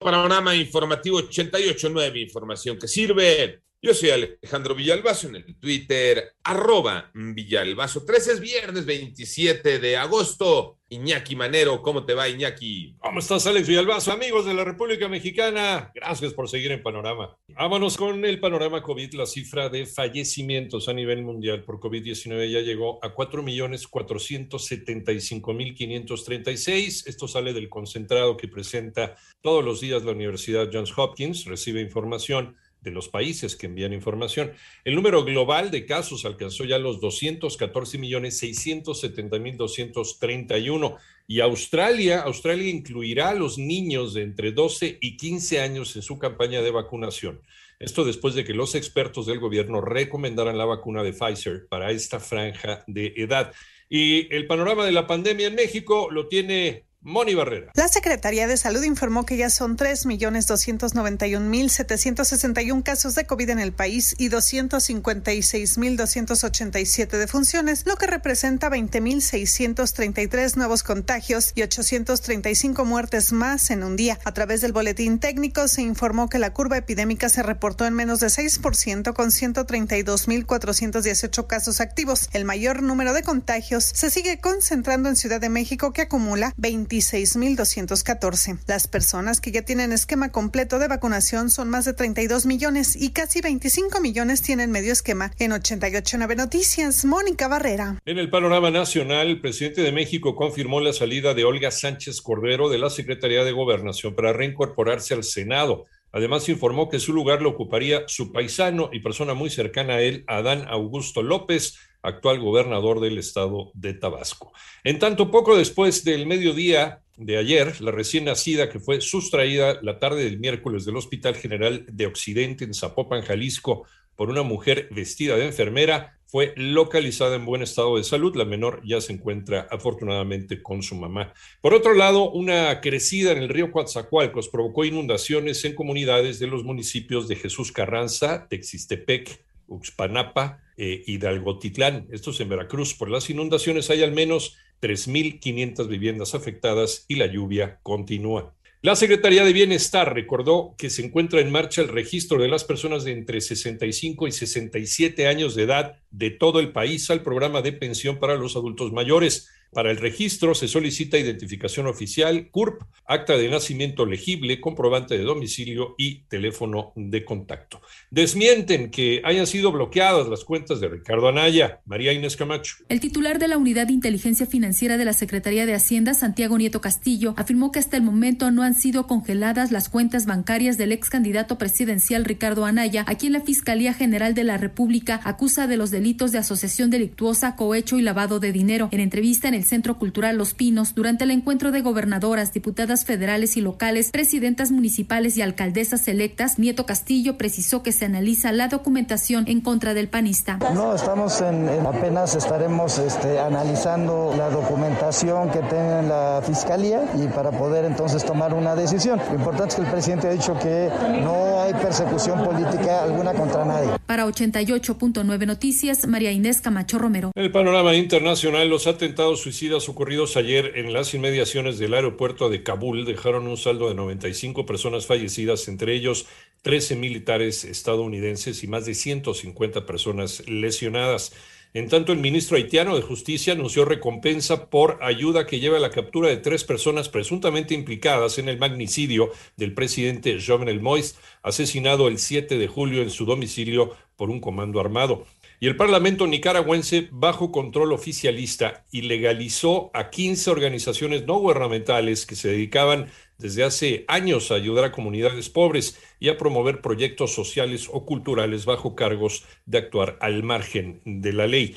Panorama informativo 88.9, información que sirve. Yo soy Alejandro Villalbazo en el Twitter, arroba Villalbazo. 13 es viernes 27 de agosto. Iñaki Manero, ¿cómo te va, Iñaki? ¿Cómo estás, Alex Villalbazo? Amigos de la República Mexicana, gracias por seguir en Panorama. Vámonos con el panorama COVID. La cifra de fallecimientos a nivel mundial por COVID-19 ya llegó a 4.475.536. Esto sale del concentrado que presenta todos los días la Universidad Johns Hopkins. Recibe información de los países que envían información. El número global de casos alcanzó ya los 214 millones 670 mil 231 y Australia, Australia incluirá a los niños de entre 12 y 15 años en su campaña de vacunación. Esto después de que los expertos del gobierno recomendaran la vacuna de Pfizer para esta franja de edad. Y el panorama de la pandemia en México lo tiene Moni Barrera. La Secretaría de Salud informó que ya son 3.291.761 casos de COVID en el país y 256.287 defunciones, lo que representa 20.633 nuevos contagios y 835 muertes más en un día. A través del boletín técnico se informó que la curva epidémica se reportó en menos de 6% con 132.418 casos activos. El mayor número de contagios se sigue concentrando en Ciudad de México que acumula 20 26.214. Las personas que ya tienen esquema completo de vacunación son más de 32 millones y casi 25 millones tienen medio esquema. En 889 Noticias, Mónica Barrera. En el panorama nacional, el presidente de México confirmó la salida de Olga Sánchez Cordero de la Secretaría de Gobernación para reincorporarse al Senado. Además, informó que su lugar lo ocuparía su paisano y persona muy cercana a él, Adán Augusto López, actual gobernador del estado de Tabasco. En tanto, poco después del mediodía de ayer, la recién nacida que fue sustraída la tarde del miércoles del Hospital General de Occidente en Zapopan, Jalisco, por una mujer vestida de enfermera, fue localizada en buen estado de salud. La menor ya se encuentra afortunadamente con su mamá. Por otro lado, una crecida en el río Coatzacoalcos provocó inundaciones en comunidades de los municipios de Jesús Carranza, Texistepec, Uxpanapa, eh, Hidalgotitlán, estos en Veracruz. Por las inundaciones hay al menos 3.500 viviendas afectadas y la lluvia continúa. La Secretaría de Bienestar recordó que se encuentra en marcha el registro de las personas de entre 65 y 67 años de edad de todo el país al programa de pensión para los adultos mayores. Para el registro se solicita identificación oficial, CURP, acta de nacimiento legible, comprobante de domicilio y teléfono de contacto. Desmienten que hayan sido bloqueadas las cuentas de Ricardo Anaya. María Inés Camacho. El titular de la Unidad de Inteligencia Financiera de la Secretaría de Hacienda, Santiago Nieto Castillo, afirmó que hasta el momento no han sido congeladas las cuentas bancarias del ex candidato presidencial Ricardo Anaya, a quien la Fiscalía General de la República acusa de los delitos de asociación delictuosa, cohecho y lavado de dinero. En entrevista en el Centro Cultural Los Pinos durante el encuentro de gobernadoras, diputadas federales y locales, presidentas municipales y alcaldesas electas, Nieto Castillo precisó que se analiza la documentación en contra del panista. No, estamos en, apenas estaremos este, analizando la documentación que tenga la fiscalía y para poder entonces tomar una decisión. Lo importante es que el presidente ha dicho que no hay persecución política alguna contra nadie. Para 88.9 Noticias, María Inés Camacho Romero. En el panorama internacional, los atentados suicidas ocurridos ayer en las inmediaciones del aeropuerto de Kabul dejaron un saldo de 95 personas fallecidas, entre ellos 13 militares estadounidenses y más de 150 personas lesionadas. En tanto, el ministro haitiano de Justicia anunció recompensa por ayuda que lleva a la captura de tres personas presuntamente implicadas en el magnicidio del presidente Jovenel Moïse, asesinado el 7 de julio en su domicilio por un comando armado. Y el Parlamento nicaragüense, bajo control oficialista, ilegalizó a 15 organizaciones no gubernamentales que se dedicaban desde hace años a ayudar a comunidades pobres y a promover proyectos sociales o culturales bajo cargos de actuar al margen de la ley.